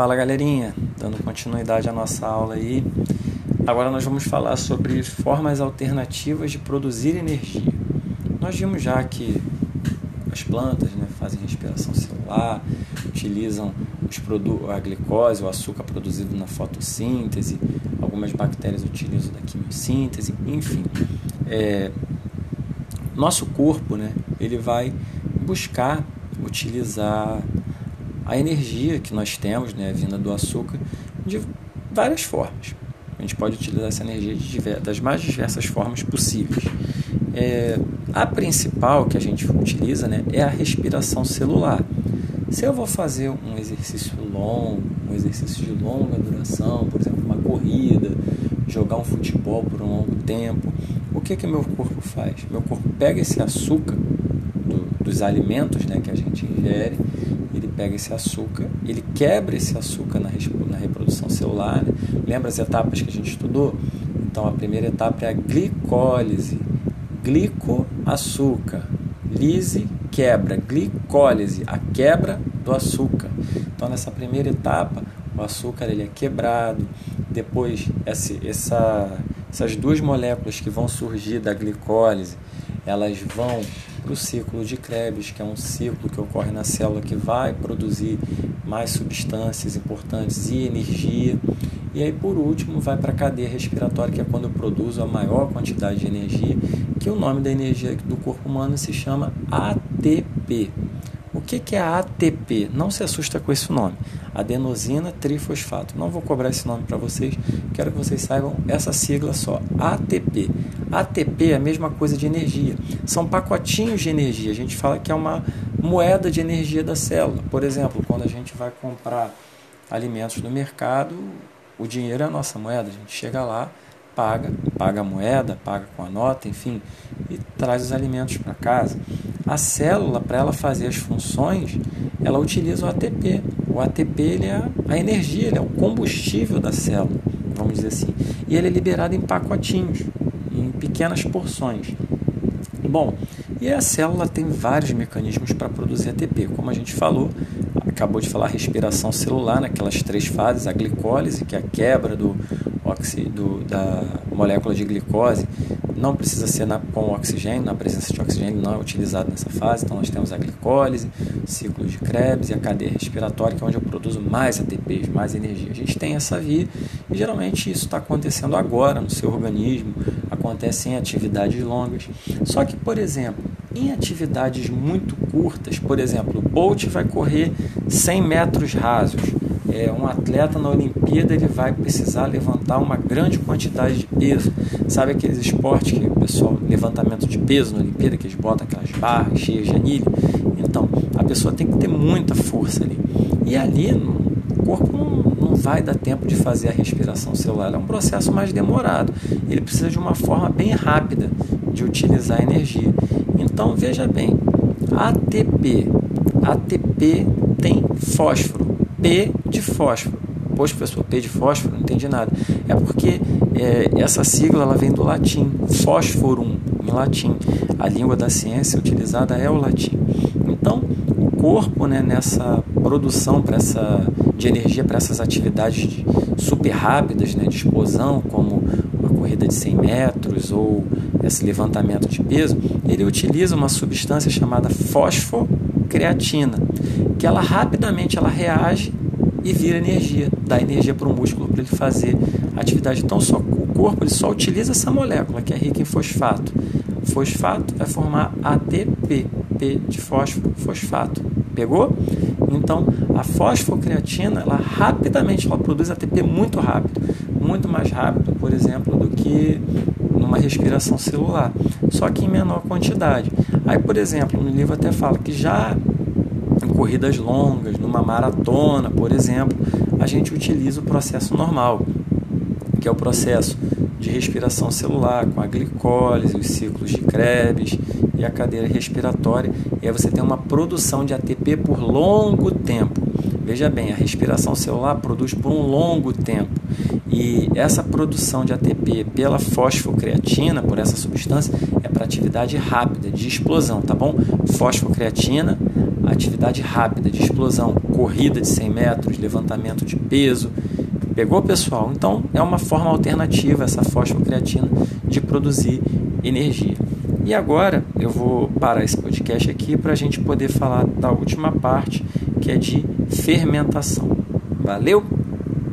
Fala galerinha, dando continuidade à nossa aula aí. Agora nós vamos falar sobre formas alternativas de produzir energia. Nós vimos já que as plantas né, fazem respiração celular, utilizam os a glicose, o açúcar produzido na fotossíntese, algumas bactérias utilizam da quimiossíntese, enfim. É, nosso corpo né, ele vai buscar utilizar a energia que nós temos, né, vinda do açúcar, de várias formas. A gente pode utilizar essa energia de das mais diversas formas possíveis. É, a principal que a gente utiliza né, é a respiração celular. Se eu vou fazer um exercício longo, um exercício de longa duração, por exemplo, uma corrida, jogar um futebol por um longo tempo, o que que meu corpo faz? Meu corpo pega esse açúcar do, dos alimentos né, que a gente ingere pega esse açúcar, ele quebra esse açúcar na, na reprodução celular. Né? Lembra as etapas que a gente estudou? Então, a primeira etapa é a glicólise. Glicoaçúcar. Lise, quebra. Glicólise, a quebra do açúcar. Então, nessa primeira etapa, o açúcar ele é quebrado. Depois, essa, essa, essas duas moléculas que vão surgir da glicólise, elas vão para o ciclo de Krebs, que é um ciclo que ocorre na célula que vai produzir mais substâncias importantes e energia. E aí, por último, vai para a cadeia respiratória, que é quando eu produzo a maior quantidade de energia, que o nome da energia do corpo humano se chama ATP. O que, que é ATP? Não se assusta com esse nome. Adenosina trifosfato. Não vou cobrar esse nome para vocês, quero que vocês saibam essa sigla só. ATP. ATP é a mesma coisa de energia. São pacotinhos de energia. A gente fala que é uma moeda de energia da célula. Por exemplo, quando a gente vai comprar alimentos no mercado, o dinheiro é a nossa moeda. A gente chega lá, paga, paga a moeda, paga com a nota, enfim, e traz os alimentos para casa. A célula, para ela fazer as funções, ela utiliza o ATP. O ATP ele é a energia, ele é o combustível da célula, vamos dizer assim. E ele é liberado em pacotinhos, em pequenas porções. Bom, e a célula tem vários mecanismos para produzir ATP. Como a gente falou, acabou de falar respiração celular, naquelas três fases, a glicólise, que é a quebra do, do da molécula de glicose, não precisa ser na, com oxigênio, na presença de oxigênio não é utilizado nessa fase. Então nós temos a glicólise, ciclo de Krebs e a cadeia respiratória, que é onde eu produzo mais ATPs, mais energia. A gente tem essa via e geralmente isso está acontecendo agora no seu organismo, acontece em atividades longas. Só que, por exemplo, em atividades muito curtas, por exemplo, o Bolt vai correr 100 metros rasos é, um atleta na Olimpíada ele vai precisar levantar uma grande quantidade de peso. Sabe aqueles esportes que o pessoal, levantamento de peso na Olimpíada, que eles botam aquelas barras cheias de anilho? Então, a pessoa tem que ter muita força ali. E ali, o corpo não, não vai dar tempo de fazer a respiração celular. É um processo mais demorado. Ele precisa de uma forma bem rápida de utilizar a energia. Então, veja bem, ATP. ATP tem fósforo. P de fósforo. Poxa, professor, P de fósforo? Não entendi nada. É porque é, essa sigla ela vem do latim, fósforum, em latim. A língua da ciência utilizada é o latim. Então, o corpo, né, nessa produção para essa, de energia para essas atividades de, super rápidas, né, de explosão, como uma corrida de 100 metros ou esse levantamento de peso, ele utiliza uma substância chamada fosfocreatina, que ela rapidamente ela reage e vira energia, dá energia para o músculo para ele fazer atividade. Então só, o corpo ele só utiliza essa molécula que é rica em fosfato. Fosfato vai formar ATP, P de fósforo, fosfato. Pegou? Então a fosfocreatina, ela rapidamente ela produz ATP muito rápido, muito mais rápido, por exemplo, do que numa respiração celular, só que em menor quantidade. Aí, por exemplo, no livro até fala que já em corridas longas, numa maratona, por exemplo, a gente utiliza o processo normal, que é o processo de respiração celular, com a glicólise, os ciclos de Krebs e a cadeira respiratória, e aí você tem uma produção de ATP por longo tempo. Veja bem, a respiração celular produz por um longo tempo. E essa produção de ATP pela fosfocreatina, por essa substância, é para atividade rápida, de explosão, tá bom? Fosfocreatina atividade rápida, de explosão, corrida de 100 metros, levantamento de peso. Pegou, pessoal? Então é uma forma alternativa essa fosfocreatina de produzir energia. E agora eu vou parar esse podcast aqui para a gente poder falar da última parte, que é de fermentação. Valeu!